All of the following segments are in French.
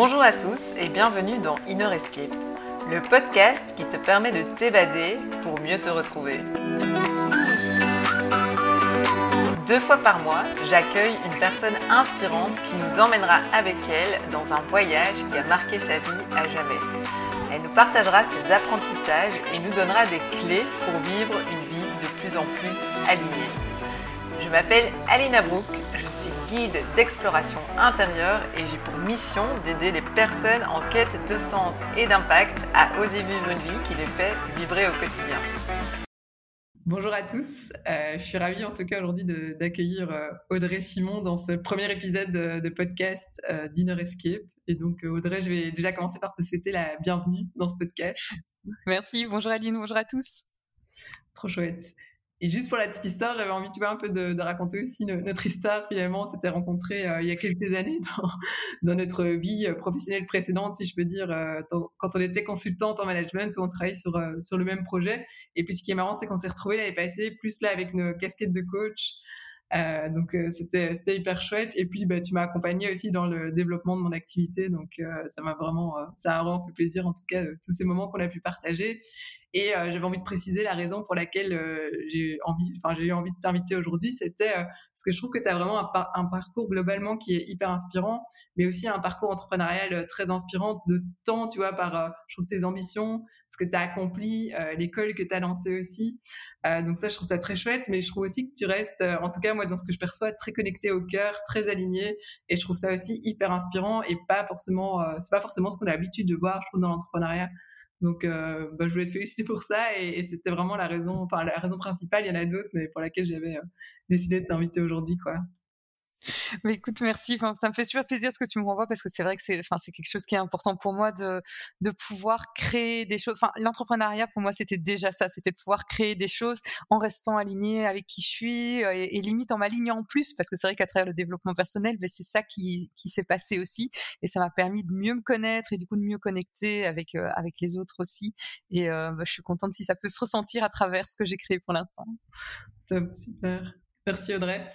Bonjour à tous et bienvenue dans Inner Escape, le podcast qui te permet de t'évader pour mieux te retrouver. Deux fois par mois, j'accueille une personne inspirante qui nous emmènera avec elle dans un voyage qui a marqué sa vie à jamais. Elle nous partagera ses apprentissages et nous donnera des clés pour vivre une vie de plus en plus alignée. Je m'appelle Alina Brook, guide d'exploration intérieure et j'ai pour mission d'aider les personnes en quête de sens et d'impact à oser vivre une vie qui les fait vibrer au quotidien. Bonjour à tous, euh, je suis ravie en tout cas aujourd'hui d'accueillir euh, Audrey Simon dans ce premier épisode de, podcast euh, Dinner Escape. Et donc Audrey, je vais déjà commencer par te souhaiter la bienvenue dans ce podcast. Merci, bonjour Aline, bonjour à tous. Trop chouette. Et juste pour la petite histoire, j'avais envie, un peu de, raconter aussi notre histoire. Finalement, on s'était rencontrés euh, il y a quelques années dans, dans, notre vie euh, professionnelle précédente, si je peux dire, euh, quand on était consultante en management, où on travaillait sur, sur le même projet. Et puis, ce qui est marrant, c'est qu'on s'est retrouvés l'année passée, plus là avec nos casquettes de coach. donc, c'était hyper chouette. Et puis, bah, tu m'as accompagné aussi dans le développement de mon activité. Donc, ça m'a vraiment, ça a vraiment fait plaisir, en tout cas, tous ces moments qu'on a pu partager. Et euh, j'avais envie de préciser la raison pour laquelle euh, j'ai envie, enfin j'ai eu envie de t'inviter aujourd'hui, c'était euh, parce que je trouve que tu as vraiment un, parcours globalement qui est hyper inspirant, mais aussi un parcours entrepreneurial très inspirant de temps, tu vois, par je trouve tes ambitions, ce que tu as accompli, l'école que tu as lancée aussi. donc ça, je trouve ça très chouette, mais je trouve aussi que tu restes, en tout cas moi dans ce que je perçois, très connecté au cœur, très aligné, et je trouve ça aussi hyper inspirant et pas forcément, c'est pas forcément ce qu'on a l'habitude de voir, je trouve, dans l'entrepreneuriat. Donc, euh, bah, je voulais te féliciter pour ça et, c'était vraiment la raison, enfin la raison principale. Il y en a d'autres, mais pour laquelle j'avais euh, décidé de t'inviter aujourd'hui, quoi. Mais écoute, merci. Enfin, ça me fait super plaisir ce que tu me renvoies parce que c'est vrai que c'est, enfin, c'est quelque chose qui est important pour moi de, de pouvoir créer des choses. Enfin, l'entrepreneuriat pour moi c'était déjà ça, c'était de pouvoir créer des choses en restant aligné avec qui je suis euh, et, limite en m'alignant en plus parce que c'est vrai qu'à travers le développement personnel, ben, c'est ça qui, qui s'est passé aussi et ça m'a permis de mieux me connaître et du coup de mieux connecter avec euh, avec les autres aussi. Et euh, bah, je suis contente si ça peut se ressentir à travers ce que j'ai créé pour l'instant. Top, super. Merci Audrey.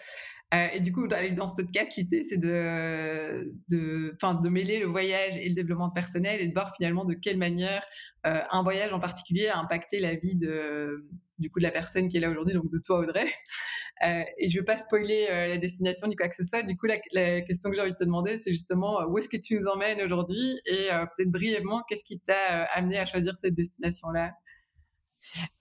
Euh, et du coup, dans ce podcast, l'idée, c'est de, de, de mêler le voyage et le développement personnel et de voir finalement de quelle manière euh, un voyage en particulier a impacté la vie de, du coup, de la personne qui est là aujourd'hui, donc de toi, Audrey. Euh, et je ne veux pas spoiler la destination du quoi que ce soit. Du coup, la question que j'ai envie de te demander, c'est justement où est-ce que tu nous emmènes aujourd'hui? Et peut-être brièvement, qu'est-ce qui t'a amené à choisir cette destination-là?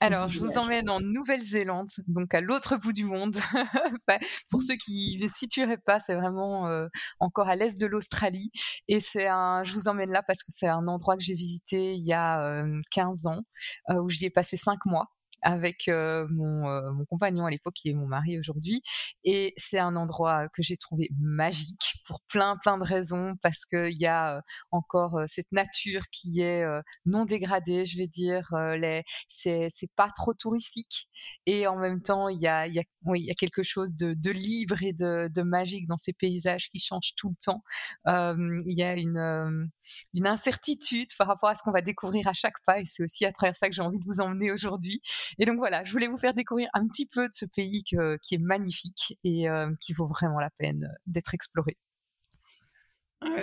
Alors, je vous emmène en Nouvelle-Zélande, donc à l'autre bout du monde. Pour ceux qui ne situeraient pas, c'est vraiment euh, encore à l'est de l'Australie. Et c'est un, je vous emmène là parce que c'est un endroit que j'ai visité il y a 15 euh, ans, euh, où j'y ai passé 5 mois avec mon, mon, compagnon à l'époque qui est mon mari aujourd'hui et c'est un endroit que j'ai trouvé magique pour plein plein de raisons parce qu'il y a encore cette nature qui est non dégradée je vais dire les c'est pas trop touristique et en même temps il y a y a oui y a quelque chose de, de libre et de, de magique dans ces paysages qui changent tout le temps. Il y a une une incertitude par rapport à ce qu'on va découvrir à chaque pas et c'est aussi à travers ça que j'ai envie de vous emmener aujourd'hui et donc voilà, je voulais vous faire découvrir un petit peu de ce pays qui est magnifique et euh, qui vaut vraiment la peine euh, d'être exploré.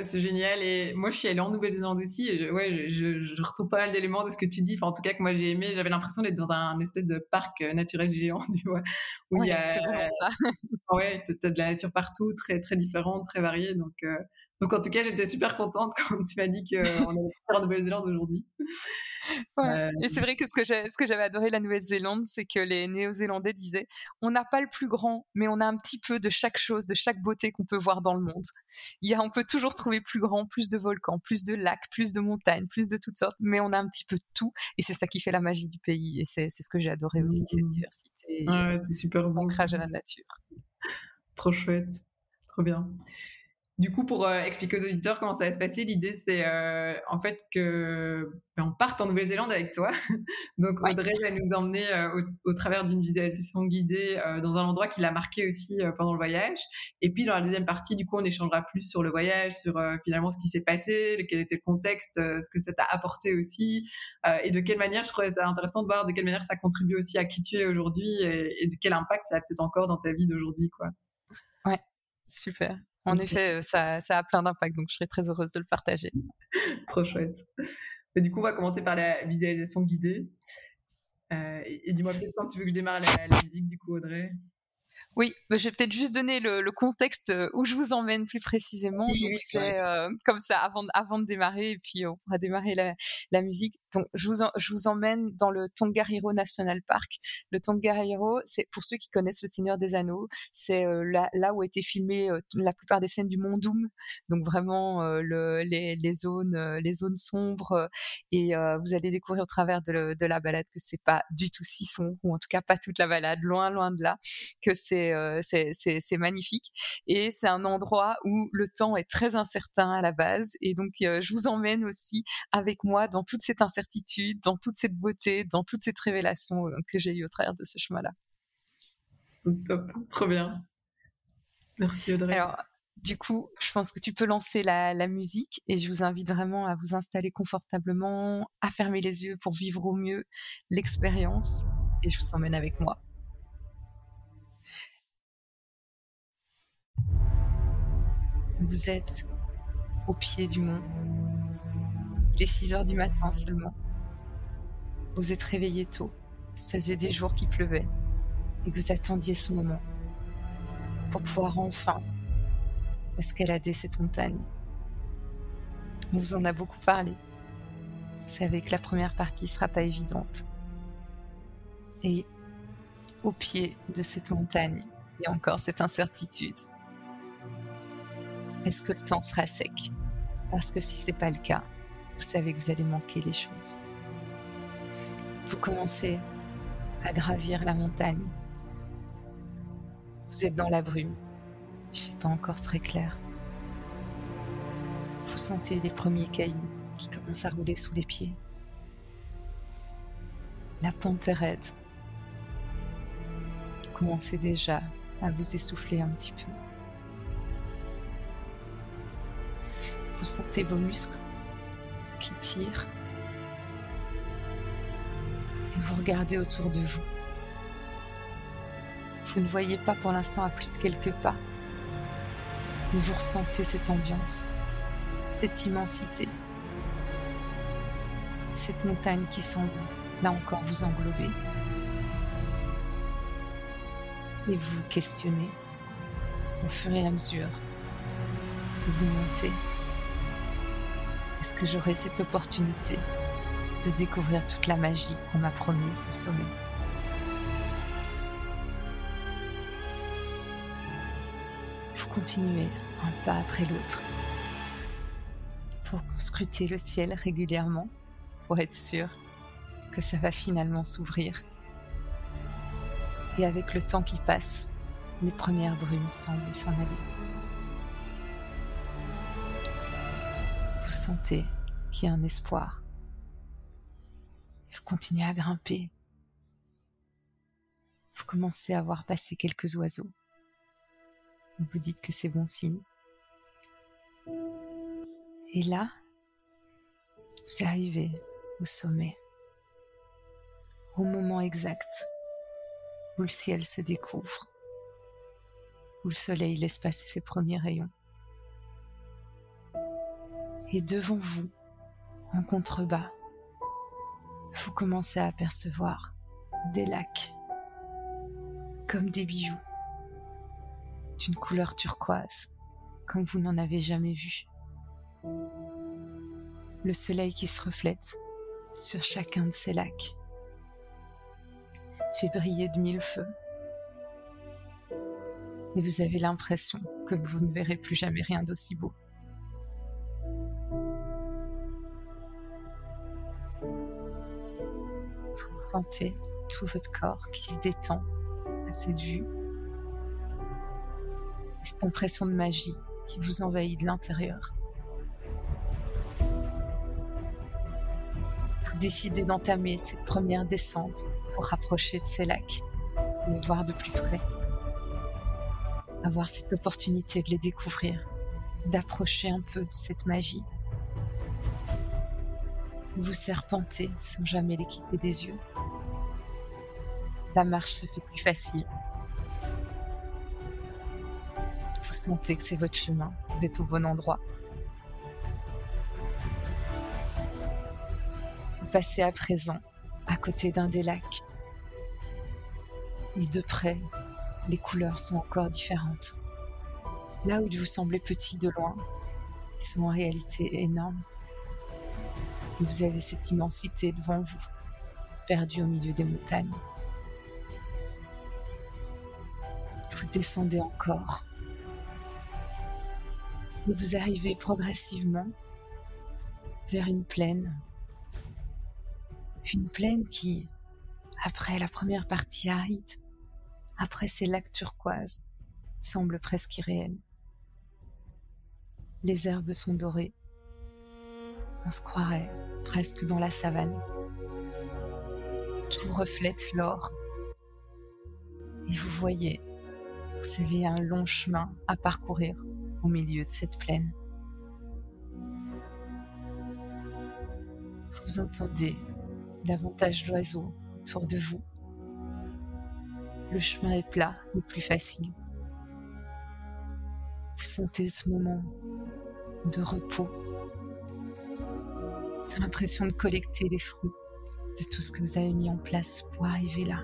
c'est génial. Et moi, je suis allée en Nouvelle-Zélande aussi. Et je, ouais, je, retrouve pas mal d'éléments de ce que tu dis. Enfin, en tout cas, que moi, j'ai aimé. J'avais l'impression d'être dans un espèce de parc euh, naturel géant, tu vois. Où il y a, c'est vraiment ça. ouais, tu as de la nature partout, très, très différente, très variée. Donc, donc en tout cas, j'étais super contente quand tu m'as dit qu'on allait faire en Nouvelle-Zélande aujourd'hui. Ouais. Et c'est vrai que ce que, ce que j'avais adoré la Nouvelle-Zélande, c'est que les Néo-Zélandais disaient on n'a pas le plus grand, mais on a un petit peu de chaque chose, de chaque beauté qu'on peut voir dans le monde. Il y a, on peut toujours trouver plus grand, plus de volcans, plus de lacs, plus de montagnes, plus de toutes sortes, mais on a un petit peu de tout. Et c'est ça qui fait la magie du pays. Et c'est ce que j'ai adoré aussi, cette mmh. diversité. Ouais, c'est super bon. Ancrage à la nature. Trop chouette. Trop bien. Du coup, pour euh, expliquer aux auditeurs comment ça va se passer, l'idée c'est euh, en fait que ben, on parte en Nouvelle-Zélande avec toi. Donc Audrey va nous emmener euh, au, travers d'une visualisation guidée dans un endroit qui l'a marqué aussi pendant le voyage. Et puis dans la deuxième partie, du coup, on échangera plus sur le voyage, sur finalement ce qui s'est passé, quel était le contexte, ce que ça t'a apporté aussi, et de quelle manière. Je trouvais ça intéressant de voir de quelle manière ça contribue aussi à qui tu es aujourd'hui et, et de quel impact ça a peut-être encore dans ta vie d'aujourd'hui, quoi. Ouais, super. En effet, ça, ça a plein d'impact, donc je serais très heureuse de le partager. Trop chouette. Et du coup, on va commencer par la visualisation guidée. et, dis-moi peut-être quand tu veux que je démarre la, la musique, du coup, Audrey? Oui, bah, je vais peut-être juste donner le, contexte euh, où je vous emmène plus précisément. c'est euh, comme ça avant, avant de démarrer, et puis on pourra démarrer la, musique. Donc, je vous, je vous emmène dans le Tongariro National Park. Le Tongariro, c'est pour ceux qui connaissent Le Seigneur des Anneaux, c'est euh, là, là, où a été filmé la plupart des scènes du Mont Doom. Donc vraiment le, les, les, zones, les zones sombres. Et vous allez découvrir au travers de, de la balade que c'est pas du tout si sombre, ou en tout cas pas toute la balade, loin, loin de là, que c'est c'est magnifique. Et c'est un endroit où le temps est très incertain à la base. Et donc, je vous emmène aussi avec moi dans toute cette incertitude, dans toute cette beauté, dans toute cette révélation que j'ai eue au travers de ce chemin-là. Top, trop bien. Merci Audrey. Alors, du coup, je pense que tu peux lancer la, la, musique et je vous invite vraiment à vous installer confortablement, à fermer les yeux pour vivre au mieux l'expérience et je vous emmène avec moi. Vous êtes au pied du mont. Il est 6 heures du matin seulement. Vous êtes réveillé tôt. Ça faisait des jours qu'il pleuvait et vous attendiez ce moment pour pouvoir enfin escalader cette montagne. On vous en a beaucoup parlé. Vous savez que la première partie sera pas évidente. Et au pied de cette montagne, il y a encore cette incertitude est-ce que le temps sera sec? Parce que si ce n'est pas le cas, vous savez que vous allez manquer les choses. Vous commencez à gravir la montagne. Vous êtes dans la brume. Il ne fait pas encore très clair. Vous sentez les premiers cailloux qui commencent à rouler sous les pieds. La pente est raide. Vous commencez déjà à vous essouffler un petit peu. Vous sentez vos muscles qui tirent. Et vous regardez autour de vous. Vous ne voyez pas pour l'instant à plus de quelques pas. Mais vous ressentez cette ambiance, cette immensité. Cette montagne qui semble, là encore, vous englober. Et vous vous questionnez au fur et à mesure que vous montez que j'aurai cette opportunité de découvrir toute la magie qu'on m'a promise ce sommet Vous continuez un pas après l'autre pour scruter le ciel régulièrement pour être sûr que ça va finalement s'ouvrir. Et avec le temps qui passe, les premières brumes semblent s'en aller. Sentez qu'il y a un espoir. Vous continuez à grimper. Vous commencez à voir passer quelques oiseaux. Vous vous dites que c'est bon signe. Et là, vous arrivez au sommet, au moment exact où le ciel se découvre, où le soleil laisse passer ses premiers rayons et devant vous, en contrebas, vous commencez à apercevoir des lacs comme des bijoux d'une couleur turquoise comme vous n'en avez jamais vu. Le soleil qui se reflète sur chacun de ces lacs fait briller de mille feux. Et vous avez l'impression que vous ne verrez plus jamais rien d'aussi beau. Sentez tout votre corps qui se détend à cette vue. Cette impression de magie qui vous envahit de l'intérieur. Vous décidez d'entamer cette première descente pour rapprocher de ces lacs, les voir de plus près, avoir cette opportunité de les découvrir, d'approcher un peu cette magie. Vous serpentez sans jamais les quitter des yeux la marche se fait plus facile. Vous sentez que c'est votre chemin, vous êtes au bon endroit. Vous passez à présent à côté d'un des lacs. Et de près, les couleurs sont encore différentes. Là où vous semblez petit de loin, ils sont en réalité énormes. Vous avez cette immensité devant vous, perdue au milieu des montagnes. Vous descendez encore. Et vous arrivez progressivement vers une plaine. Une plaine qui, après la première partie aride, après ces lacs turquoises, semble presque irréelle. Les herbes sont dorées. On se croirait presque dans la savane. Tout reflète l'or. Et vous voyez, vous avez un long chemin à parcourir au milieu de cette plaine. Vous entendez davantage d'oiseaux autour de vous. Le chemin est plat et plus facile. Vous sentez ce moment de repos. C'est l'impression de collecter les fruits de tout ce que vous avez mis en place pour arriver là.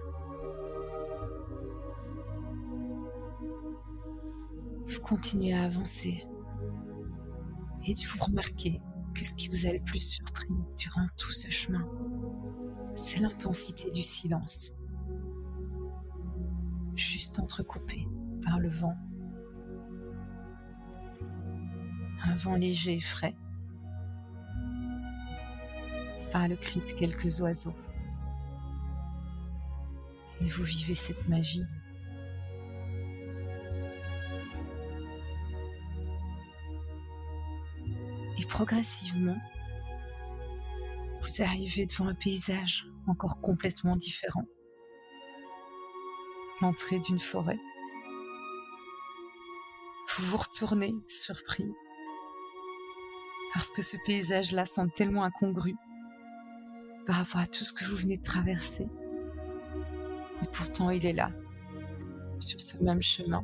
Vous continuez à avancer. Et vous remarquez que ce qui vous a le plus surpris durant tout ce chemin, c'est l'intensité du silence, juste entrecoupé par le vent. Un vent léger et frais, le cri de quelques oiseaux. Et vous vivez cette magie. Et progressivement, vous arrivez devant un paysage encore complètement différent. L'entrée d'une forêt. Vous vous retournez surpris parce que ce paysage-là semble tellement incongru par rapport à tout ce que vous venez de traverser. Et pourtant, il est là, sur ce même chemin.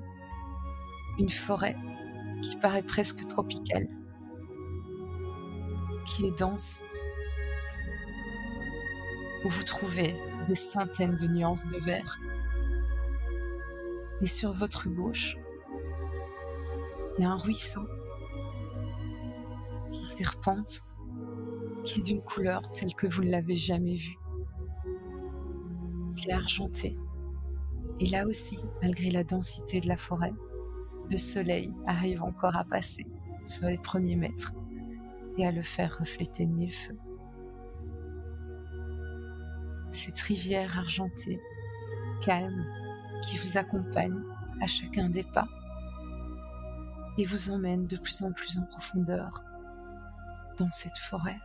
Une forêt qui paraît presque tropicale, qui est dense, où vous trouvez des centaines de nuances de vert. Et sur votre gauche, il y a un ruisseau qui serpente, qui est d'une couleur telle que vous ne l'avez jamais vue. Il est argenté. Et là aussi, malgré la densité de la forêt, le soleil arrive encore à passer sur les premiers mètres et à le faire refléter mille feux. Cette rivière argentée, calme, qui vous accompagne à chacun des pas et vous emmène de plus en plus en profondeur dans cette forêt.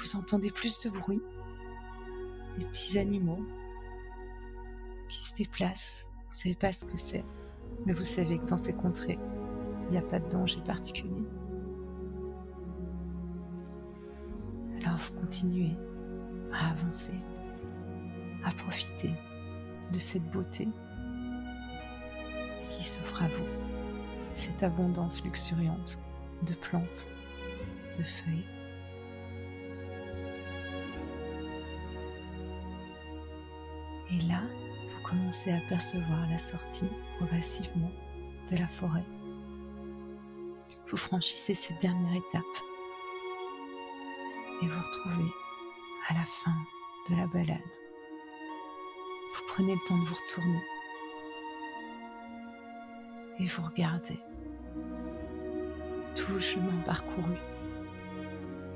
Vous entendez plus de bruit, des petits animaux qui se déplacent. Vous ne savez pas ce que c'est, mais vous savez que dans ces contrées, il n'y a pas de danger particulier. Alors vous continuez à avancer, à profiter de cette beauté qui s'offre à vous, cette abondance luxuriante de plantes, de feuilles. Et là, vous commencez à percevoir la sortie progressivement de la forêt. Vous franchissez cette dernière étape et vous retrouvez à la fin de la balade. Vous prenez le temps de vous retourner et vous regardez tout le chemin parcouru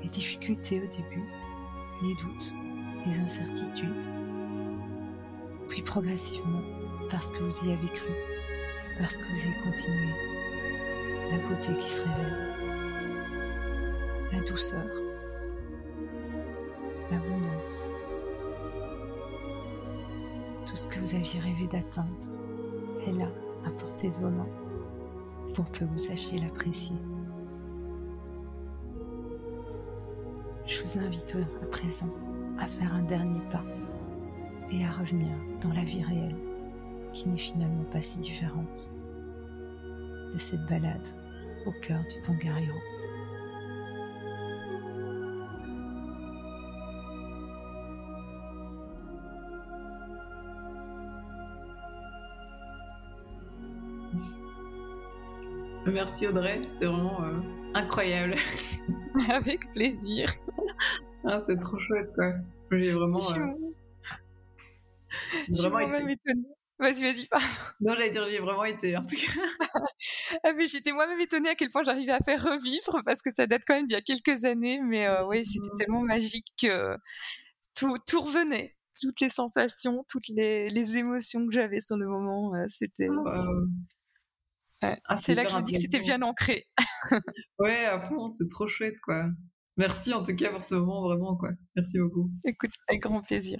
les difficultés au début, les doutes, les incertitudes. Puis progressivement, parce que vous y avez cru, parce que vous avez continué, la beauté qui se révèle, la douceur, l'abondance, tout ce que vous aviez rêvé d'atteindre est là, à portée de vos mains, pour que vous sachiez l'apprécier. je vous invite à présent à faire un dernier pas et à revenir dans la vie réelle qui n'est finalement pas si différente de cette balade au cœur du Tongariro. Merci Audrey, c'était vraiment euh, incroyable. Avec plaisir. Ah, c'est trop chouette quoi. J'ai vraiment. Euh, suis vraiment été- étonnée. Vas-y, vas-y, pardon. Non, j'allais dire, j'y ai vraiment été en tout cas. Ah, mais j'étais moi-même étonnée à quel point j'arrivais à faire revivre parce que ça date quand même d'il y a quelques années. Mais euh, oui, c'était Mhm. tellement magique que tout, tout revenait. Toutes les sensations, toutes les, les émotions que j'avais sur le moment, euh, c'était. Euh, Ouais. ah, C'est là que je me dis que c'était bien ancré. Ouais, à fond, c'est trop chouette quoi. Merci en tout cas pour ce moment vraiment quoi. Merci beaucoup. Écoute, avec grand plaisir.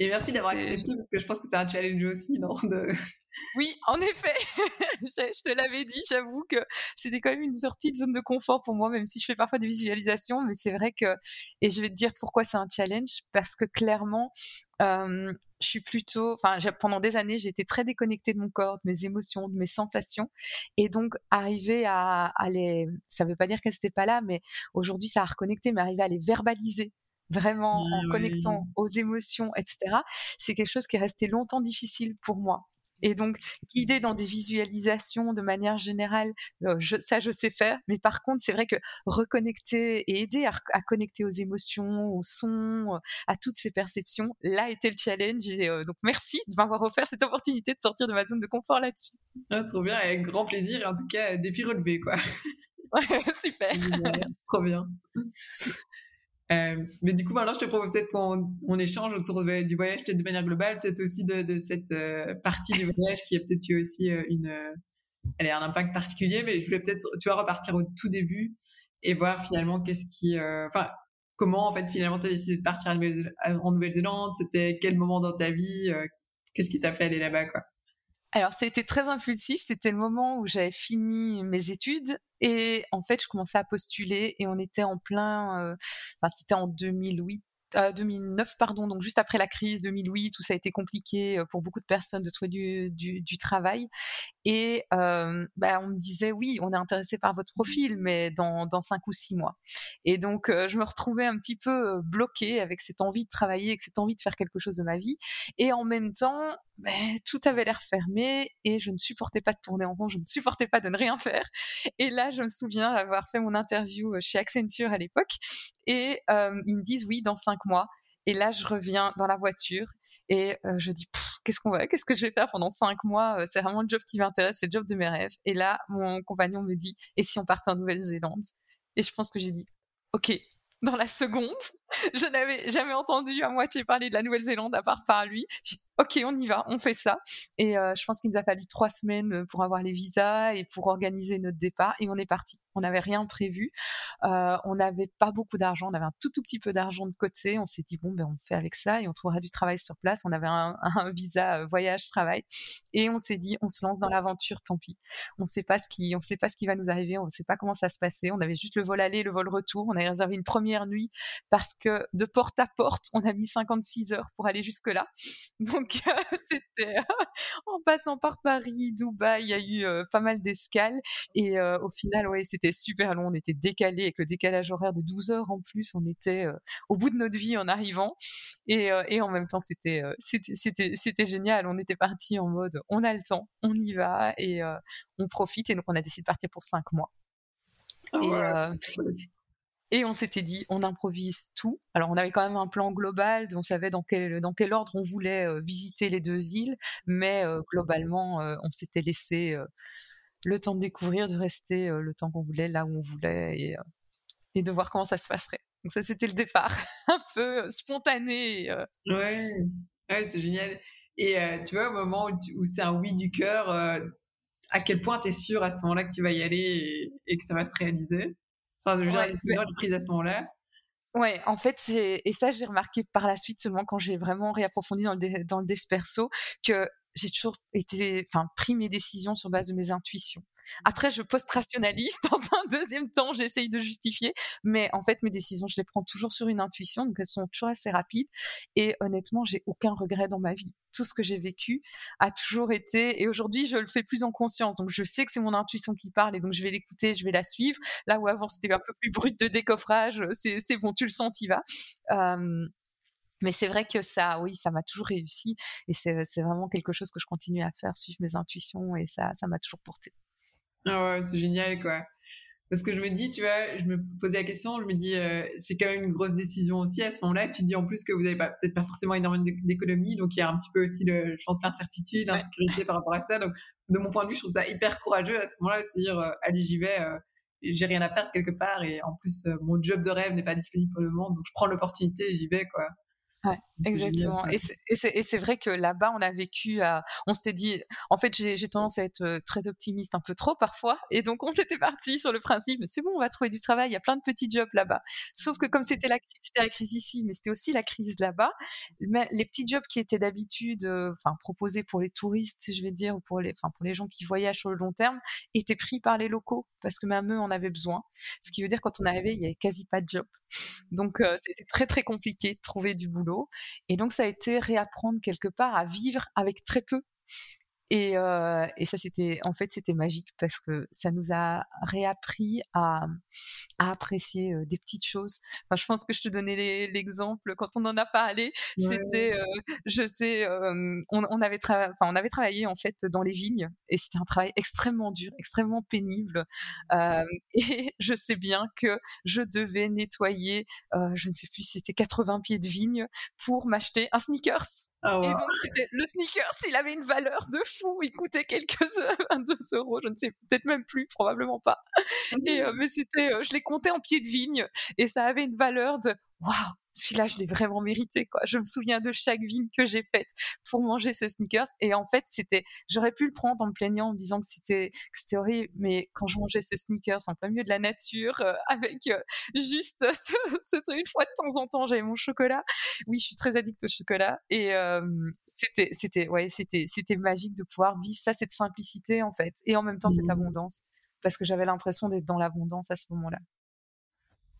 Et merci d'avoir accepté parce que je pense que c'est un challenge aussi, non de... Oui, en effet, je je te l'avais dit, j'avoue que c'était quand même une sortie de zone de confort pour moi, même si je fais parfois des visualisations, mais c'est vrai que, et je vais te dire pourquoi c'est un challenge, parce que clairement, euh, je suis plutôt, enfin, pendant des années, j'ai été très déconnectée de mon corps, de mes émotions, de mes sensations, et donc arriver à, à les, ça veut pas dire qu'elles n'étaient pas là, mais aujourd'hui ça a reconnecté, mais arriver à les verbaliser vraiment Oui, en oui. connectant aux émotions, etc. C'est quelque chose qui est resté longtemps difficile pour moi. Et donc, guider dans des visualisations de manière générale, euh, je, ça je sais faire. Mais par contre, c'est vrai que reconnecter et aider à, à connecter aux émotions, aux sons, à toutes ces perceptions, là était le challenge. Et euh, donc, merci de m'avoir offert cette opportunité de sortir de ma zone de confort là-dessus. Ah, trop bien, avec grand plaisir et en tout cas défi relevé quoi. Super. Trop bien. Euh, mais du coup, maintenant, je te propose peut-être qu'on on échange autour du voyage, peut-être de manière globale, peut-être aussi de, de cette euh, partie du voyage qui a peut-être eu aussi euh, une, euh, allez, un impact particulier. Mais je voulais peut-être, tu vois, repartir au tout début et voir finalement qu'est-ce qui, enfin, comment en fait finalement tu as décidé de partir en Nouvelle-Zélande. C'était quel moment dans ta vie Qu'est-ce qui t'a fait aller là-bas, quoi? Alors, c'était très impulsif. C'était le moment où j'avais fini mes études et en fait, je commençais à postuler et on était en plein. euh, Enfin, c'était en 2008. Euh, 2009 pardon donc juste après la crise 2008 où ça a été compliqué euh, pour beaucoup de personnes de trouver du, du, du travail. Et euh, bah, on me disait oui on est intéressé par votre profil mais dans, dans cinq ou six mois. Et donc euh, je me retrouvais un petit peu euh, bloquée avec cette envie de travailler avec cette envie de faire quelque chose de ma vie. Et en même temps ben, tout avait l'air fermé et je ne supportais pas de tourner en rond, je ne supportais pas de ne rien faire. Et là, je me souviens avoir fait mon interview chez Accenture à l'époque et euh, ils me disent oui, dans cinq mois. Et là, je reviens dans la voiture et euh, je dis qu'est-ce qu'on va, qu'est-ce que je vais faire pendant cinq mois Euh, C'est vraiment le job qui m'intéresse, c'est le job de mes rêves. Et là, mon compagnon me dit et si on partait en Nouvelle-Zélande? Et je pense que j'ai dit ok. Dans la seconde, je n'avais jamais entendu à moitié parler de la Nouvelle-Zélande à part par lui. Dit, ok, on y va, on fait ça. Et euh, je pense qu'il nous a fallu trois semaines pour avoir les visas et pour organiser notre départ. Et on est parti. On n'avait rien prévu. Euh, on n'avait pas beaucoup d'argent. On avait un tout tout petit peu d'argent de côté. On s'est dit bon ben on fait avec ça et on trouvera du travail sur place. On avait un, visa euh, voyage travail et on s'est dit on se lance dans l'aventure. Tant pis. On sait pas ce qui on sait pas ce qui va nous arriver. On ne sait pas comment ça se passer. On avait juste le vol aller, le vol retour. On avait réservé une première nuit parce que de porte à porte, on a mis 56 heures pour aller jusque là. Donc euh, c'était en passant par Paris, Dubaï, il y a eu euh, pas mal d'escales et euh, au final ouais, c'était super long, on était décalé avec le décalage horaire de 12 heures en plus, on était euh, au bout de notre vie en arrivant et, euh, et en même temps c'était euh, c'était c'était c'était génial, on était parti en mode on a le temps, on y va et euh, on profite et donc on a décidé de partir pour cinq mois. Ah Et, ouais, euh. Et on s'était dit, on improvise tout. Alors, on avait quand même un plan global, on savait dans quel, dans quel ordre on voulait euh, visiter les deux îles, mais euh, globalement, euh, on s'était laissé le temps de découvrir, de rester le temps qu'on voulait, là où on voulait, et, de voir comment ça se passerait. Donc ça, c'était le départ, un peu spontané. Ouais, ouais c'est génial. Et tu vois, au moment où, c'est un oui du cœur, à quel point tu es sûr à ce moment-là que tu vas y aller et que ça va se réaliser? Enfin, je veux dire, Ouais, la décision prise à ce moment-là. Ouais, en fait, c'est- et ça, j'ai remarqué par la suite seulement quand j'ai vraiment réapprofondi dans le, dé- dans le dev perso que j'ai toujours été, enfin, pris mes décisions sur base de mes intuitions. Après, je post-rationalise. Dans un deuxième temps, j'essaye de justifier. Mais en fait, mes décisions, je les prends toujours sur une intuition. Donc, elles sont toujours assez rapides. Et honnêtement, j'ai aucun regret dans ma vie. Tout ce que j'ai vécu a toujours été, et aujourd'hui, je le fais plus en conscience. Donc, je sais que c'est mon intuition qui parle et donc je vais l'écouter, je vais la suivre. Là où avant, c'était un peu plus brut de décoffrage. C'est bon, tu le sens, tu vas. Euh, mais c'est vrai que ça, oui, ça m'a toujours réussi et c'est vraiment quelque chose que je continue à faire, suivre mes intuitions et ça, ça m'a toujours porté. Ah ouais, c'est génial, quoi. Parce que je me dis, tu vois, je me posais la question, je me dis, euh, c'est quand même une grosse décision aussi à ce moment-là. Tu dis en plus que vous n'avez peut-être pas forcément énormément d'économie, donc il y a un petit peu aussi, le, je pense, l'incertitude, l'insécurité par rapport à ça. Donc, de mon point de vue, je trouve ça hyper courageux à ce moment-là de se dire, euh, allez, j'y vais, euh, j'ai rien à perdre quelque part, et en plus, mon job de rêve n'est pas disponible pour le moment, donc je prends l'opportunité et j'y vais, quoi. Ouais, exactement. Et c'est vrai que là-bas, on a vécu à. On s'est dit. En fait, j'ai tendance à être euh, très optimiste un peu trop parfois. Et donc, on était parti sur le principe c'est bon, on va trouver du travail. Il y a plein de petits jobs là-bas. Sauf que comme c'était la, la crise ici, mais c'était aussi la crise là-bas, les petits jobs qui étaient d'habitude euh, enfin proposés pour les touristes, je vais dire, ou pour les, enfin, pour les gens qui voyagent sur le long terme, étaient pris par les locaux parce que même eux en avaient besoin. Ce qui veut dire, quand on arrivait, il y avait quasi pas de job. Donc, euh, c'était très, très compliqué de trouver du boulot. Et donc, ça a été réapprendre quelque part à vivre avec très peu. Et, euh, et, ça, c'était, en fait, c'était magique parce que ça nous a réappris à, à apprécier euh, des petites choses. Enfin, je pense que je te donnais l'exemple quand on en a parlé. C'était, euh, je sais, euh, on, on, avait enfin, on avait travaillé en fait dans les vignes et c'était un travail extrêmement dur, extrêmement pénible. Euh, et je sais bien que je devais nettoyer, je ne sais plus, c'était 80 pieds de vigne pour m'acheter un sneakers. Oh, Et donc, c'était le sneakers, il avait une valeur de fou. Il coûtait quelques 22 euros, je ne sais peut-être même plus, probablement pas. Et, euh, mais c'était, euh, je l'ai compté en pied de vigne et ça avait une valeur de waouh, celui-là, je l'ai vraiment mérité, quoi. Je me souviens de chaque vigne que j'ai faite pour manger ce sneakers. Et en fait, c'était, j'aurais pu le prendre en me plaignant, en me disant que c'était, que c'était horrible. Mais quand je mangeais ce sneakers en plein milieu de la nature, euh, avec euh, juste ce, ce, une fois de temps en temps, j'avais mon chocolat. Oui, je suis très addict au chocolat. Et, euh, c'était, c'était, ouais, c'était, c'était magique de pouvoir vivre ça, cette simplicité, en fait. Et en même temps, cette mmh. abondance. Parce que j'avais l'impression d'être dans l'abondance à ce moment-là.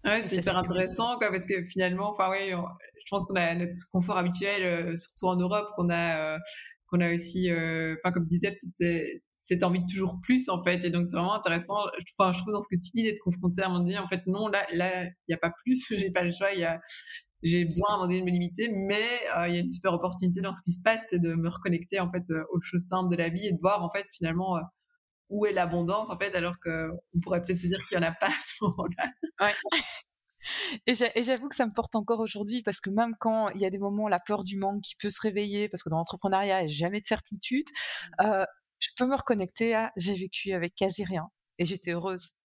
Ouais, c'est hyper intéressant, quoi, parce que finalement, enfin, oui, je pense qu'on a notre confort habituel, euh, surtout en Europe, qu'on a, euh, qu'on a aussi, euh, enfin, comme disais, peut-être cette envie de toujours plus, en fait. Et donc, c'est vraiment intéressant. Enfin, je trouve dans ce que tu dis d'être confronté à un moment donné, en fait, non, là, là, il n'y a pas plus, j'ai pas le choix, il y a, j'ai besoin à un moment donné de me limiter, mais il y a une super opportunité dans ce qui se passe, c'est de me reconnecter, en fait, aux choses simples de la vie et de voir, en fait, finalement, où est l'abondance en fait, alors qu'on pourrait peut-être se dire qu'il n'y en a pas à ce moment-là. Ouais. Et j'avoue que ça me porte encore aujourd'hui parce que même quand il y a des moments, la peur du manque qui peut se réveiller, parce que dans l'entrepreneuriat, il n'y a jamais de certitude, mmh. euh, je peux me reconnecter à j'ai vécu avec quasi rien et j'étais heureuse.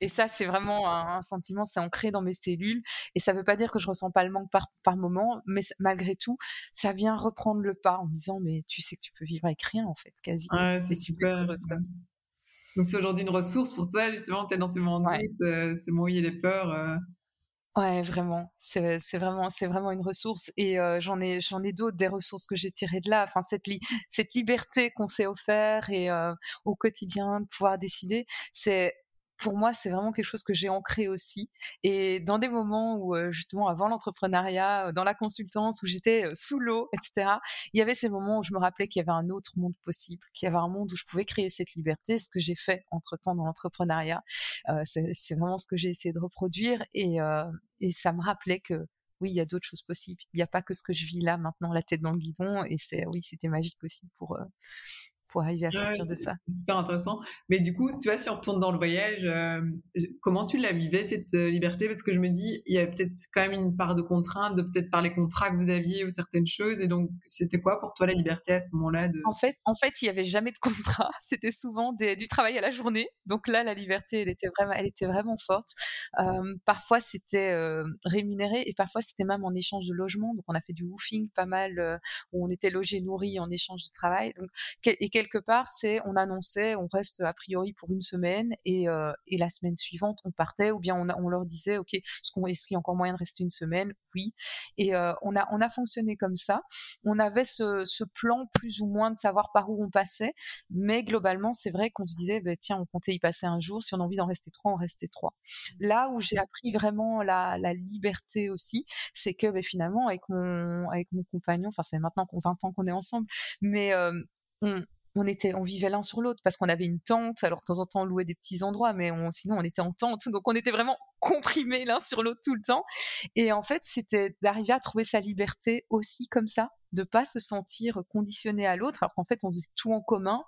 Et ça, c'est vraiment un, sentiment, c'est ancré dans mes cellules. Et ça ne veut pas dire que je ressens pas le manque par, par moment, mais malgré tout, ça vient reprendre le pas en me disant, mais tu sais que tu peux vivre avec rien, en fait, quasi. Ouais, c'est super. Comme ça. Donc c'est aujourd'hui une ressource pour toi, justement, tu es dans ces moments de doute, euh, ces moments où il y a des peurs. Euh. Ouais, vraiment. C'est, vraiment, c'est vraiment une ressource. Et euh, j'en ai, j'en ai d'autres des ressources que j'ai tirées de là. Enfin, cette, cette liberté qu'on s'est offert et au quotidien de pouvoir décider, c'est pour moi, c'est vraiment quelque chose que j'ai ancré aussi. Et dans des moments où, euh, justement, avant l'entrepreneuriat, euh, dans la consultance, où j'étais euh, sous l'eau, etc., il y avait ces moments où je me rappelais qu'il y avait un autre monde possible, qu'il y avait un monde où je pouvais créer cette liberté, ce que j'ai fait entre-temps dans l'entrepreneuriat. c'est vraiment ce que j'ai essayé de reproduire. Et, et ça me rappelait que oui, il y a d'autres choses possibles. Il n'y a pas que ce que je vis là maintenant, la tête dans le guidon. Et oui, c'était magique aussi pour pour arriver à sortir de ça. C'est super intéressant. Mais du coup, tu vois, si on retourne dans le voyage, euh, comment tu la vivais, cette euh, liberté? Parce que je me dis, il y a peut-être quand même une part de contrainte, de peut-être par les contrats que vous aviez ou certaines choses. Et donc, c'était quoi pour toi la liberté à ce moment-là de... En fait, en fait, il n'y avait jamais de contrat. C'était souvent du travail à la journée. Donc là, la liberté, elle était vraiment, elle était vraiment forte. Euh, parfois, c'était rémunéré et parfois, c'était même en échange de logement. Donc, on a fait du woofing pas mal, où on était logé, nourri en échange de travail. Donc, et quelque part, c'est on annonçait, on reste a priori pour une semaine et, euh, et la semaine suivante on partait ou bien on, on leur disait ok, est-ce qu'il y a encore moyen de rester une semaine? Oui. Et euh, on a on a fonctionné comme ça. On avait ce, ce, plan plus ou moins de savoir par où on passait, mais globalement c'est vrai qu'on se disait bah, tiens on comptait y passer un jour, si on a envie d'en rester trois, on restait trois. Là où j'ai appris vraiment la, la liberté aussi, c'est que bah, finalement avec mon avec mon compagnon, enfin c'est maintenant qu'on 20 ans qu'on est ensemble, mais euh, on, on était, on vivait l'un sur l'autre parce qu'on avait une tente. Alors de temps en temps, on louait des petits endroits, mais sinon on était en tente, donc on était vraiment comprimés l'un sur l'autre tout le temps. Et en fait, c'était d'arriver à trouver sa liberté aussi comme ça, de pas se sentir conditionné à l'autre, alors qu'en fait on faisait tout en commun.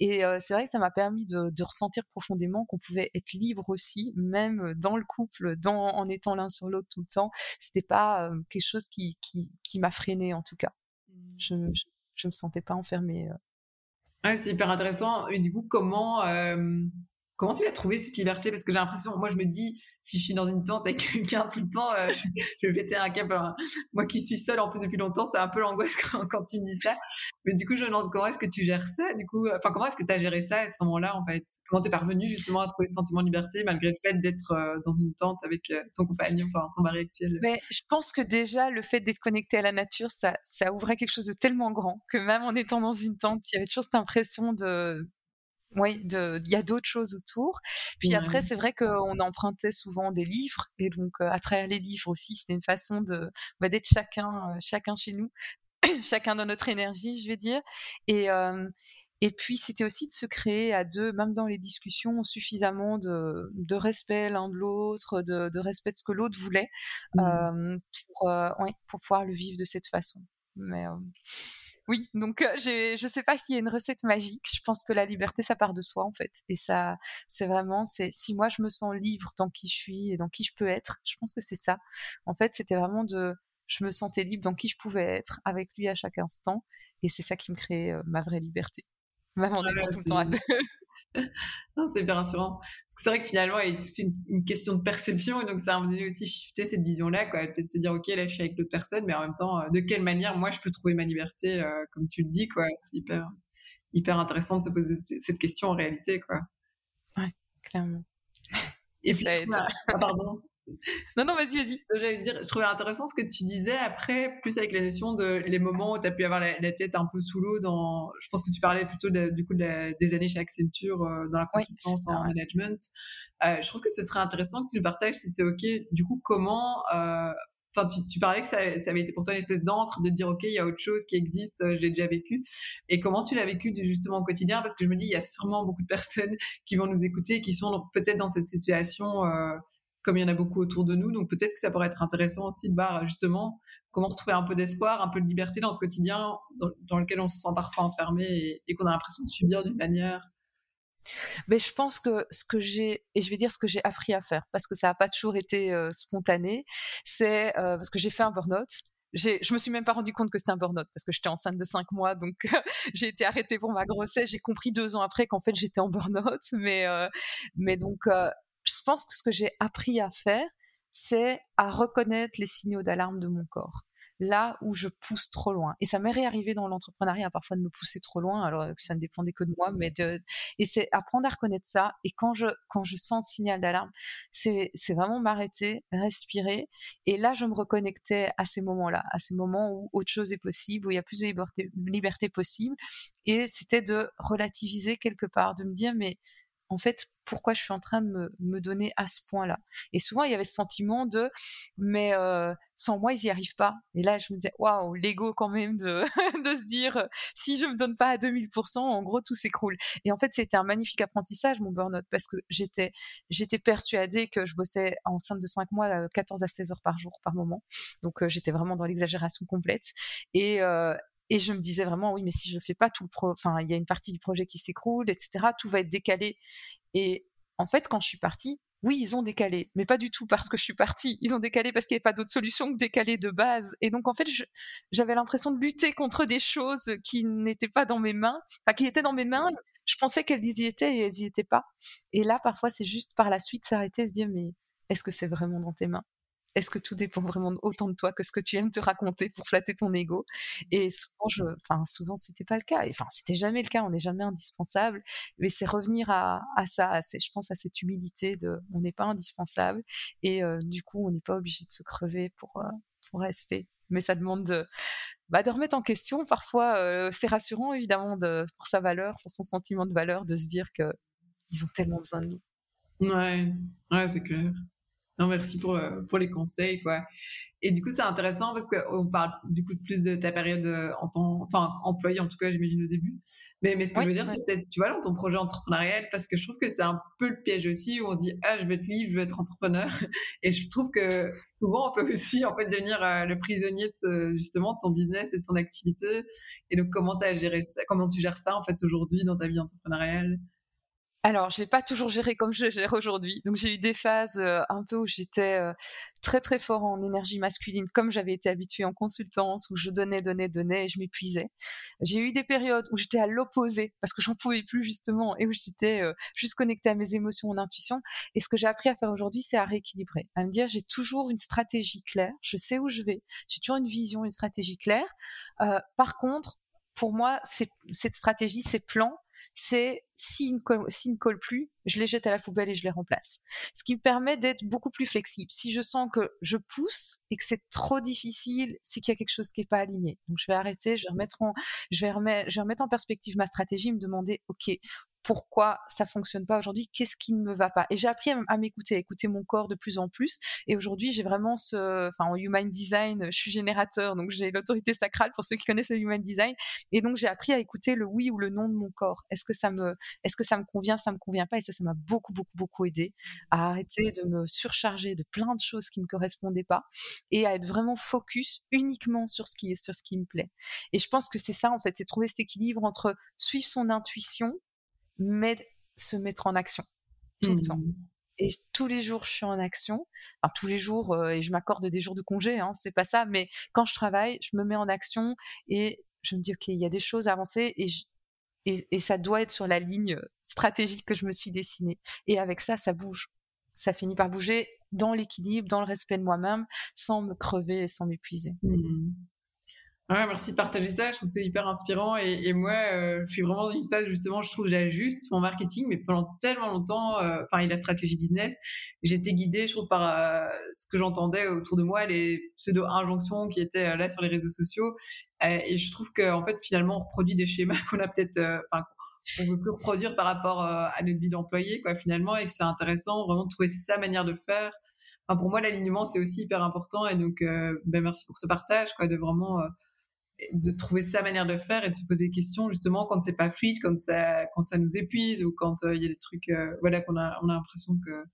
Et euh, c'est vrai que ça m'a permis de, ressentir profondément qu'on pouvait être libre aussi, même dans le couple, dans, en étant l'un sur l'autre tout le temps. C'était pas euh, quelque chose qui, qui, m'a freiné en tout cas. Mmh. Je, je, je me sentais pas enfermée euh, Ouais, c'est hyper intéressant. Et du coup, comment, euh, comment tu as trouvé cette liberté? Parce que j'ai l'impression, moi, je me dis, si je suis dans une tente avec quelqu'un tout le temps, euh, je, vais péter un câble. Moi qui suis seule en plus depuis longtemps, c'est un peu l'angoisse quand, tu me dis ça. Mais du coup, je me demande comment est-ce que tu gères ça Du coup, enfin, comment est-ce que tu as géré ça à ce moment-là en fait? Comment t'es parvenu justement à trouver ce sentiment de liberté malgré le fait d'être euh, dans une tente avec euh, ton compagnon, enfin ton mari actuel? Mais je pense que déjà le fait d'être connecté à la nature, ça, ça ouvrait quelque chose de tellement grand que même en étant dans une tente, il y avait toujours cette impression de oui, il y a d'autres choses autour. Puis après, c'est vrai qu'on empruntait souvent des livres, et donc à travers les livres aussi, c'était une façon de bah, d'être chacun, chacun chez nous, chacun dans notre énergie, je vais dire. Et et puis c'était aussi de se créer à deux, même dans les discussions, suffisamment de, de respect l'un de l'autre, de, de, respect de ce que l'autre voulait, mmh. pour, ouais, pour pouvoir le vivre de cette façon. Mais oui, donc je je sais pas s'il y a une recette magique. Je pense que la liberté, ça part de soi en fait, et ça, c'est vraiment, c'est si moi je me sens libre dans qui je suis et dans qui je peux être, je pense que c'est ça. En fait, c'était vraiment de, je me sentais libre dans qui je pouvais être avec lui à chaque instant, et c'est ça qui me créait ma vraie liberté. Même en étant tout le temps à deux. c'est bien rassurant. Parce que c'est vrai que finalement, il y a toute une, question de perception, et donc ça a aussi shifter cette vision-là, quoi. Peut-être se dire, ok, là, je suis avec l'autre personne, mais en même temps, euh, de quelle manière moi je peux trouver ma liberté, euh, comme tu le dis, quoi. C'est hyper, hyper intéressant de se poser cette question en réalité, quoi. Ouais, clairement. Et puis, ah, pardon. Non, non, vas-y, vas-y. J'allais dire, je trouvais intéressant ce que tu disais après, plus avec la notion de les moments où tu as pu avoir la, tête un peu sous l'eau dans. Je pense que tu parlais plutôt du coup des années chez Accenture euh, dans la consultance, dans le management. Euh, je trouve que ce serait intéressant que tu nous partages, c'était OK, du coup, comment. Euh, enfin, tu, parlais que ça, avait été pour toi une espèce d'encre de dire ok, il y a autre chose qui existe, je l'ai déjà vécu. Et comment tu l'as vécu justement au quotidien? Parce que je me dis, il y a sûrement beaucoup de personnes qui vont nous écouter, qui sont peut-être dans cette situation comme il y en a beaucoup autour de nous. Donc peut-être que ça pourrait être intéressant aussi de voir justement comment retrouver un peu d'espoir, un peu de liberté dans ce quotidien dans, lequel on se sent parfois enfermé et, qu'on a l'impression de subir d'une manière. Mais je pense que ce que j'ai, et je vais dire ce que j'ai appris à faire, parce que ça n'a pas toujours été euh, spontané, c'est euh, parce que j'ai fait un burn-out. Je me suis même pas rendu compte que c'était un burn-out parce que j'étais enceinte de cinq mois, donc j'ai été arrêtée pour ma grossesse. J'ai compris deux ans après qu'en fait j'étais en burn-out, mais euh, mais donc je pense que ce que j'ai appris à faire, c'est à reconnaître les signaux d'alarme de mon corps. Là où je pousse trop loin. Et ça m'est réarrivé dans l'entrepreneuriat parfois de me pousser trop loin, alors que ça ne dépendait que de moi, mais de, et c'est apprendre à reconnaître ça. Et quand je, quand je sens le signal d'alarme, c'est, c'est vraiment m'arrêter, respirer. Et là, je me reconnectais à ces moments-là, à ces moments où autre chose est possible, où il y a plus de liberté, liberté possible. Et c'était de relativiser quelque part, de me dire, mais en fait, pourquoi je suis en train de me, donner à ce point-là Et souvent, il y avait ce sentiment de, mais euh, sans moi, ils n'y arrivent pas. Et là, je me disais, waouh, l'ego quand même de, se dire, si je me donne pas à 2000%, en gros, tout s'écroule. Et en fait, c'était un magnifique apprentissage, mon burn-out, parce que j'étais, j'étais persuadée que je bossais enceinte de 5 mois, 14 à 16 heures par jour, par moment. Donc, euh, j'étais vraiment dans l'exagération complète. Et, euh, et je me disais vraiment, oui, mais si je fais pas tout le pro, enfin, il y a une partie du projet qui s'écroule, etc. Tout va être décalé. Et en fait, quand je suis partie, oui, ils ont décalé, mais pas du tout parce que je suis partie. Ils ont décalé parce qu'il n'y avait pas d'autre solution que décaler de base. Et donc, en fait, j'avais l'impression de lutter contre des choses qui n'étaient pas dans mes mains, enfin, qui étaient dans mes mains. Je pensais qu'elles y étaient et elles y étaient pas. Et là, parfois, c'est juste par la suite s'arrêter et se dire, mais est-ce que c'est vraiment dans tes mains? Est-ce que tout dépend vraiment autant de toi que ce que tu aimes te raconter pour flatter ton ego? Et souvent, je, enfin, souvent, c'était pas le cas. Enfin, c'était jamais le cas. On n'est jamais indispensable. Mais c'est revenir à, ça, je pense, à cette humilité de, on n'est pas indispensable. Et euh, du coup, on n'est pas obligé de se crever pour, euh, pour rester. Mais ça demande de, bah, remettre en question. Parfois, euh, c'est rassurant, évidemment, de, pour sa valeur, pour son sentiment de valeur, de se dire que ils ont tellement besoin de nous. Ouais, ouais, c'est clair. Non, merci pour, euh, pour les conseils, quoi. Et du coup, c'est intéressant parce qu'on parle du coup plus de ta période euh, en tant, enfin, employé, en tout cas, j'imagine au début. Mais, mais ce que je veux dire, c'est peut-être, tu vois, dans ton projet entrepreneurial, parce que je trouve que c'est un peu le piège aussi où on dit, ah, je veux être libre, je veux être entrepreneur. Et je trouve que souvent, on peut aussi, en fait, devenir euh, le prisonnier de, justement de son business et de son activité. Et donc, comment, as géré ça, comment tu gères ça, en fait, aujourd'hui dans ta vie entrepreneuriale? Alors, je l'ai pas toujours géré comme je gère aujourd'hui. Donc, j'ai eu des phases euh, un peu où j'étais euh, très très fort en énergie masculine, comme j'avais été habituée en consultance, où je donnais, donnais, donnais, et je m'épuisais. J'ai eu des périodes où j'étais à l'opposé parce que j'en pouvais plus justement, et où j'étais euh, juste connectée à mes émotions, mon intuition. Et ce que j'ai appris à faire aujourd'hui, c'est à rééquilibrer, à me dire j'ai toujours une stratégie claire, je sais où je vais, j'ai toujours une vision, une stratégie claire. par contre, pour moi, cette stratégie, ces plans, c'est s'ils ne, collent plus, je les jette à la poubelle et je les remplace. Ce qui me permet d'être beaucoup plus flexible. Si je sens que je pousse et que c'est trop difficile, c'est qu'il y a quelque chose qui n'est pas aligné. Donc je vais arrêter, je vais remettre en, je vais remettre, je vais remettre en perspective ma stratégie, me demander, ok, pourquoi ça fonctionne pas aujourd'hui, qu'est-ce qui ne me va pas? Et j'ai appris à, m'écouter, à écouter mon corps de plus en plus. Et aujourd'hui, j'ai vraiment ce, enfin, en human design, je suis générateur, donc j'ai l'autorité sacrale pour ceux qui connaissent le human design. Et donc, j'ai appris à écouter le oui ou le non de mon corps. Est-ce que ça me, est-ce que ça me convient, ça me convient pas? Et ça, ça m'a beaucoup, beaucoup, beaucoup aidé à arrêter de me surcharger de plein de choses qui me correspondaient pas et à être vraiment focus uniquement sur ce qui sur ce qui me plaît. Et je pense que c'est ça, en fait, c'est trouver cet équilibre entre suivre son intuition mais se mettre en action tout le temps. Mmh. Et tous les jours, je suis en action. Enfin, tous les jours, euh, et je m'accorde des jours de congé, hein, c'est pas ça. Mais quand je travaille, je me mets en action et je me dis, OK, il y a des choses à avancer et, et, ça doit être sur la ligne stratégique que je me suis dessinée. Et avec ça, ça bouge. Ça finit par bouger dans l'équilibre, dans le respect de moi-même, sans me crever et sans m'épuiser. Mmh. Ouais, merci de partager ça. Je trouve c'est hyper inspirant. Et, moi, euh, je suis vraiment dans une phase justement, je trouve, j'ajuste mon marketing, mais pendant tellement longtemps, euh, enfin, et la stratégie business, j'étais guidée, je trouve, par euh, ce que j'entendais autour de moi, les pseudo-injonctions qui étaient là sur les réseaux sociaux. et je trouve qu'en en fait, finalement, on reproduit des schémas qu'on a peut-être, enfin, qu'on veut plus reproduire par rapport à notre vie d'employé, quoi, finalement, et que c'est intéressant vraiment de trouver sa manière de faire. Enfin, pour moi, l'alignement, c'est aussi hyper important. Et donc, ben, merci pour ce partage, quoi, de vraiment de trouver sa manière de faire et de se poser des questions justement quand c'est pas fluide, quand ça, quand ça nous épuise ou quand euh, il y a des trucs, euh, voilà, qu'on a, on a l'impression que,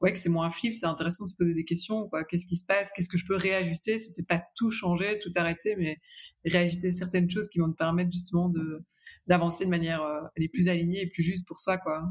ouais, que c'est moins fluide. C'est intéressant de se poser des questions, quoi. Qu'est-ce qui se passe? Qu'est-ce que je peux réajuster? C'est peut-être pas tout changer, tout arrêter, mais réajuster certaines choses qui vont te permettre justement de d'avancer de manière euh, les plus alignée et plus juste pour soi, quoi.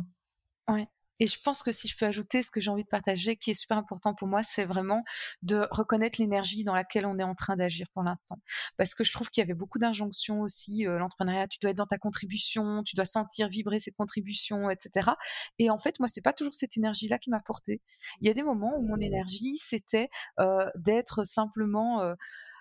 Ouais. Et je pense que si je peux ajouter ce que j'ai envie de partager, qui est super important pour moi, c'est vraiment de reconnaître l'énergie dans laquelle on est en train d'agir pour l'instant. Parce que je trouve qu'il y avait beaucoup d'injonctions aussi. Euh, l'entrepreneuriat, tu dois être dans ta contribution, tu dois sentir vibrer cette contribution, etc. Et en fait, moi, c'est pas toujours cette énergie-là qui m'a porté. Il y a des moments où mon énergie, c'était euh, d'être simplement euh,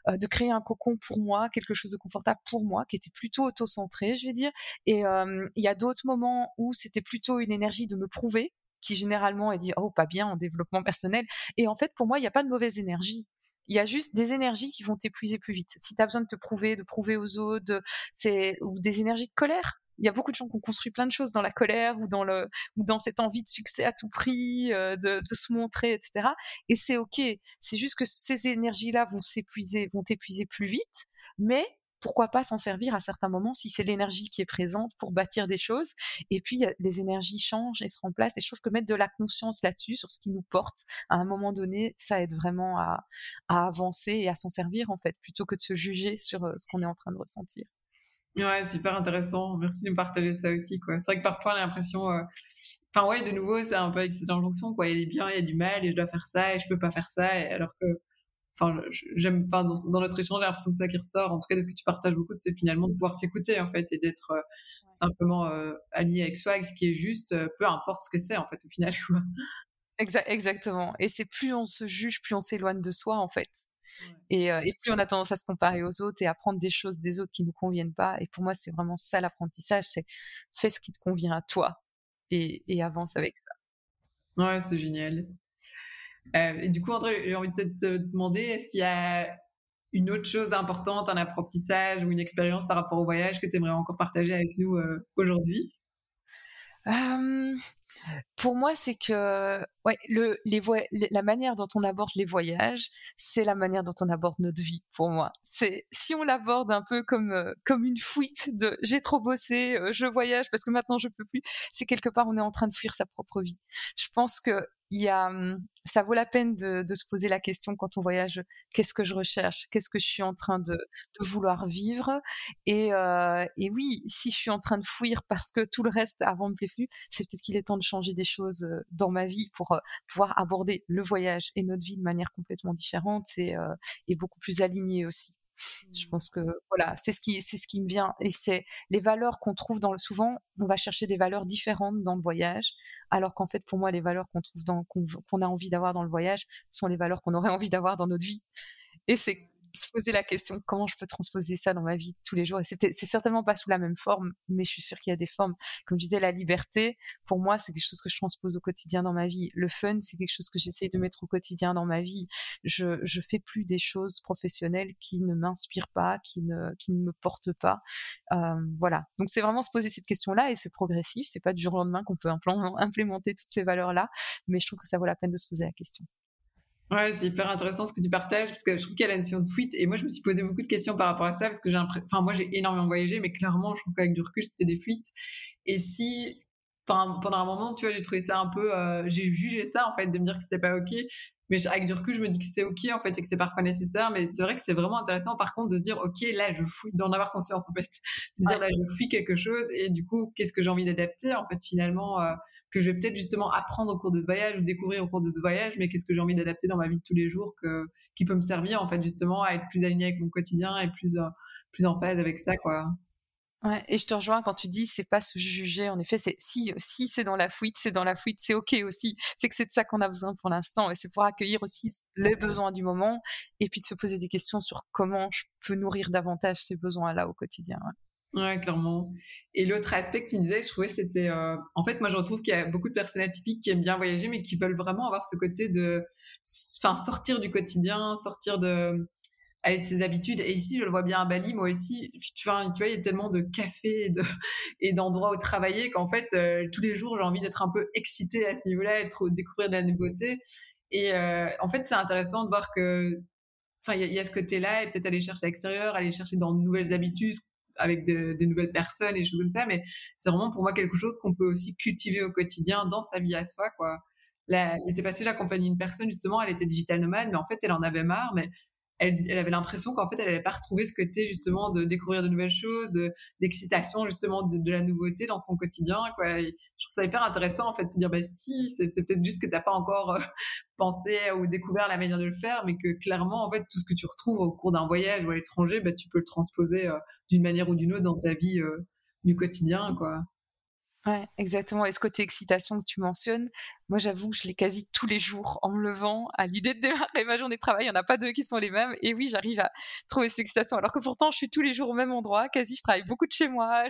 euh, de créer un cocon pour moi, quelque chose de confortable pour moi, qui était plutôt auto-centré, je vais dire. Et euh, il y a d'autres moments où c'était plutôt une énergie de me prouver, qui généralement est dit oh pas bien en développement personnel. Et en fait, pour moi, il n'y a pas de mauvaise énergie. Il y a juste des énergies qui vont t'épuiser plus vite. Si tu as besoin de te prouver, de prouver aux autres, c'est ou des énergies de colère il y a beaucoup de gens qui ont construit plein de choses dans la colère ou dans le ou dans cette envie de succès à tout prix, euh, de, de, se montrer, etc. Et c'est ok. C'est juste que ces énergies-là vont s'épuiser, vont t'épuiser plus vite, mais pourquoi pas s'en servir à certains moments si c'est l'énergie qui est présente pour bâtir des choses. Et puis, les énergies changent et se remplacent. Et je trouve que mettre de la conscience là-dessus, sur ce qui nous porte, à un moment donné, ça aide vraiment à, à avancer et à s'en servir, en fait, plutôt que de se juger sur euh, ce qu'on est en train de ressentir. Ouais, super intéressant. Merci de me partager ça aussi, quoi. C'est vrai que parfois, on a l'impression, euh, enfin, ouais, de nouveau, c'est un peu avec ces injonctions, quoi. Il y a du bien, il y a du mal, et je dois faire ça, et je peux pas faire ça, et alors que, enfin, j'aime, pas dans, dans, notre échange, j'ai l'impression que c'est ça qui ressort. En tout cas, de ce que tu partages beaucoup, c'est finalement de pouvoir s'écouter, en fait, et d'être euh, simplement euh, aligné avec soi, avec ce qui est juste, peu importe ce que c'est, en fait, au final, quoi. exactement. Et c'est plus on se juge, plus on s'éloigne de soi, en fait. Et, et, plus on a tendance à se comparer aux autres et à prendre des choses des autres qui nous conviennent pas. Et pour moi, c'est vraiment ça l'apprentissage, c'est fais ce qui te convient à toi et, et avance avec ça. Ouais, c'est génial. Euh, et du coup, André, j'ai envie de te, demander, est-ce qu'il y a une autre chose importante, un apprentissage ou une expérience par rapport au voyage que tu aimerais encore partager avec nous euh, aujourd'hui? Pour moi, c'est que ouais, le, les la manière dont on aborde les voyages, c'est la manière dont on aborde notre vie. Pour moi, c'est si on l'aborde un peu comme comme une fuite de j'ai trop bossé, je voyage parce que maintenant je peux plus. C'est quelque part on est en train de fuir sa propre vie. Je pense que il y a, hum, ça vaut la peine de, se poser la question quand on voyage, qu'est-ce que je recherche, qu'est-ce que je suis en train de, vouloir vivre, et, euh, et, oui, si je suis en train de fuir parce que tout le reste avant me plaît plus, c'est peut-être qu'il est temps de changer des choses euh, dans ma vie pour euh, pouvoir aborder le voyage et notre vie de manière complètement différente et, et beaucoup plus alignée aussi. Je mmh. pense que voilà, c'est ce qui c'est ce qui me vient et c'est les valeurs qu'on trouve dans le souvent on va chercher des valeurs différentes dans le voyage alors qu'en fait pour moi les valeurs qu'on trouve dans qu'on a envie d'avoir dans le voyage sont les valeurs qu'on aurait envie d'avoir dans notre vie. Et c'est se poser la question comment je peux transposer ça dans ma vie tous les jours. Et c'est certainement pas sous la même forme, mais je suis sûre qu'il y a des formes. Comme je disais, la liberté, pour moi, c'est quelque chose que je transpose au quotidien dans ma vie. Le fun, c'est quelque chose que j'essaie de mettre au quotidien dans ma vie. Je, je fais plus des choses professionnelles qui ne m'inspirent pas, qui ne, qui ne me portent pas. Euh, voilà. Donc c'est vraiment se poser cette question-là et c'est progressif. C'est pas du jour au lendemain qu'on peut implémenter toutes ces valeurs-là, mais je trouve que ça vaut la peine de se poser la question. Ouais, c'est hyper intéressant ce que tu partages parce que je trouve qu'il y a la notion de fuite et moi je me suis posé beaucoup de questions par rapport à ça parce que j'ai enfin moi j'ai énormément voyagé mais clairement je trouve qu'avec du recul c'était des fuites. Et si pendant un moment tu vois j'ai trouvé ça un peu euh, j'ai jugé ça en fait de me dire que c'était pas ok mais avec du recul je me dis que c'est ok en fait et que c'est parfois nécessaire mais c'est vrai que c'est vraiment intéressant par contre de se dire ok là je fuis d'en avoir conscience en fait. De se dire là je fuis quelque chose et du coup qu'est-ce que j'ai envie d'adapter en fait finalement euh, que je vais peut-être justement apprendre au cours de ce voyage ou découvrir au cours de ce voyage, mais qu'est-ce que j'ai envie d'adapter dans ma vie de tous les jours que, qui peut me servir en fait justement à être plus aligné avec mon quotidien et plus, euh, plus en phase avec ça quoi. Ouais, et je te rejoins quand tu dis c'est pas se juger. En effet, c'est si si c'est dans la fuite, c'est dans la fuite, c'est ok aussi. C'est que c'est de ça qu'on a besoin pour l'instant, et c'est pour accueillir aussi les besoins du moment, et puis de se poser des questions sur comment je peux nourrir davantage ces besoins-là au quotidien. Clairement. Et l'autre aspect que tu me disais, je trouvais, c'était... Euh, en fait, moi, je retrouve qu'il y a beaucoup de personnes atypiques qui aiment bien voyager, mais qui veulent vraiment avoir ce côté de... Enfin, sortir du quotidien, sortir de... Aller de ses habitudes. Et ici, je le vois bien à Bali, moi aussi, tu vois, tu vois il y a tellement de cafés et, de... et d'endroits où travailler qu'en fait, euh, tous les jours, j'ai envie d'être un peu excitée à ce niveau-là, être, découvrir de la nouveauté. Et euh, en fait, c'est intéressant de voir que enfin il y, a ce côté-là et peut-être aller chercher à l'extérieur, aller chercher dans de nouvelles habitudes avec des nouvelles personnes et choses comme ça, mais c'est vraiment pour moi quelque chose qu'on peut aussi cultiver au quotidien dans sa vie à soi, quoi. Là, était passé, j'accompagnais une personne, justement, elle était digital nomade, mais en fait, elle en avait marre, mais elle, avait l'impression qu'en fait, elle n'avait pas retrouvé ce côté justement de découvrir de nouvelles choses, d'excitation justement de, la nouveauté dans son quotidien. Quoi. je trouve ça hyper intéressant en fait de se dire, bah si, c'est peut-être juste que tu n'as pas encore euh, pensé ou découvert la manière de le faire, mais que clairement, en fait, tout ce que tu retrouves au cours d'un voyage ou à l'étranger, bah, tu peux le transposer euh, d'une manière ou d'une autre dans ta vie euh, du quotidien. quoi. Ouais, exactement. Et ce côté excitation que tu mentionnes, moi j'avoue que je l'ai quasi tous les jours en me levant à l'idée de démarrer ma journée de travail. Il n'y en a pas deux qui sont les mêmes. Et oui, j'arrive à trouver cette excitation. Alors que pourtant, je suis tous les jours au même endroit. Quasi, je travaille beaucoup de chez moi.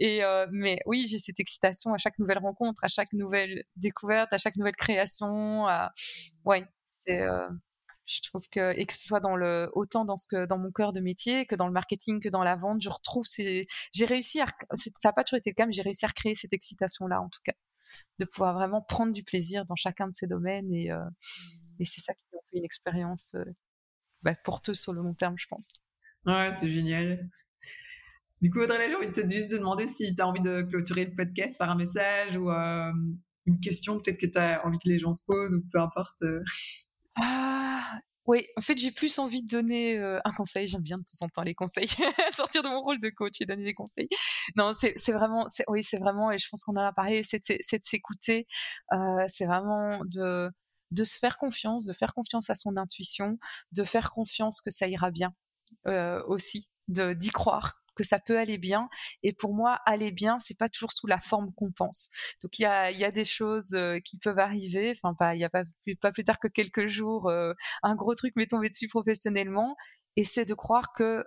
Et euh, mais oui, j'ai cette excitation à chaque nouvelle rencontre, à chaque nouvelle découverte, à chaque nouvelle création. Ouais, c'est. Euh je trouve que et que ce soit dans le autant dans ce que dans mon cœur de métier que dans le marketing que dans la vente je retrouve ces j'ai réussi à ça n'a pas toujours été le cas mais j'ai réussi à recréer cette excitation là en tout cas. De pouvoir vraiment prendre du plaisir dans chacun de ces domaines et euh, mmh. et c'est ça qui fait une expérience euh, bah, porteuse sur le long terme je pense. Ouais c'est génial. Du coup Audrey j'ai envie de te juste de demander si tu as envie de clôturer le podcast par un message ou euh, une question peut-être que tu as envie que les gens se posent ou peu importe ah, oui, en fait, j'ai plus envie de donner euh, un conseil. J'aime bien de temps en temps les conseils, sortir de mon rôle de coach et donner des conseils. Non, c'est vraiment, oui, c'est vraiment, et je pense qu'on en a parlé, c'est de s'écouter. Euh, c'est vraiment de de se faire confiance, de faire confiance à son intuition, de faire confiance que ça ira bien euh, aussi, d'y croire que ça peut aller bien. Et pour moi, aller bien, c'est pas toujours sous la forme qu'on pense. Donc il y a, y a des choses euh, qui peuvent arriver. Enfin, pas, il y a pas plus, pas plus tard que quelques jours, euh, un gros truc m'est tombé dessus professionnellement. Et c'est de croire que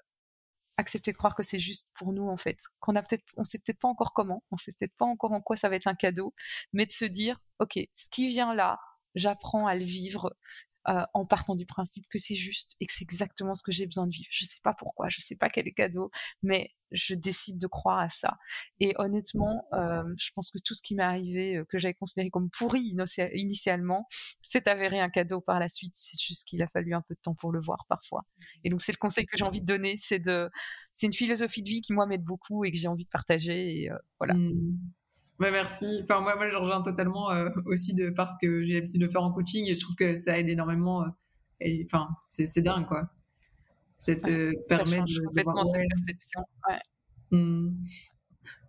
accepter de croire que c'est juste pour nous en fait, qu'on a peut-être, on sait peut-être pas encore comment, on sait peut-être pas encore en quoi ça va être un cadeau, mais de se dire, ok, ce qui vient là, j'apprends à le vivre, euh, en partant du principe que c'est juste et que c'est exactement ce que j'ai besoin de vivre. Je sais pas pourquoi, je sais pas quel est cadeau, mais je décide de croire à ça. Et honnêtement, euh, je pense que tout ce qui m'est arrivé, euh, que j'avais considéré comme pourri initialement, s'est avéré un cadeau par la suite. C'est juste qu'il a fallu un peu de temps pour le voir parfois. Et donc c'est le conseil que j'ai envie de donner, c'est de, c'est une philosophie de vie qui moi m'aide beaucoup et que j'ai envie de partager. Et voilà. Mmh merci. Enfin, moi, moi, je rejoins totalement euh, aussi de, parce que j'ai l'habitude de faire en coaching et je trouve que ça aide énormément. Euh, et enfin, c'est dingue, quoi. Ça te permet de, complètement cette perception. Ouais. Mmh.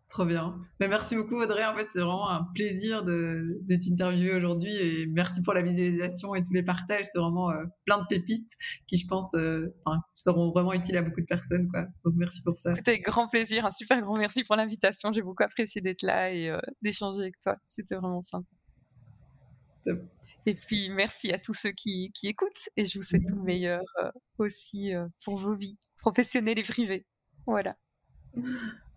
Trop bien. Mais merci beaucoup Audrey. En fait, c'est vraiment un plaisir de, de t'interviewer aujourd'hui et merci pour la visualisation et tous les partages. C'est vraiment euh, plein de pépites qui, je pense, euh, seront vraiment utiles à beaucoup de personnes. Quoi. Donc merci pour ça. C'était grand plaisir, un super grand merci pour l'invitation. J'ai beaucoup apprécié d'être là et euh, d'échanger avec toi. C'était vraiment sympa. Et puis merci à tous ceux qui, qui écoutent et je vous souhaite tout le meilleur aussi pour vos vies professionnelles et privées. Voilà.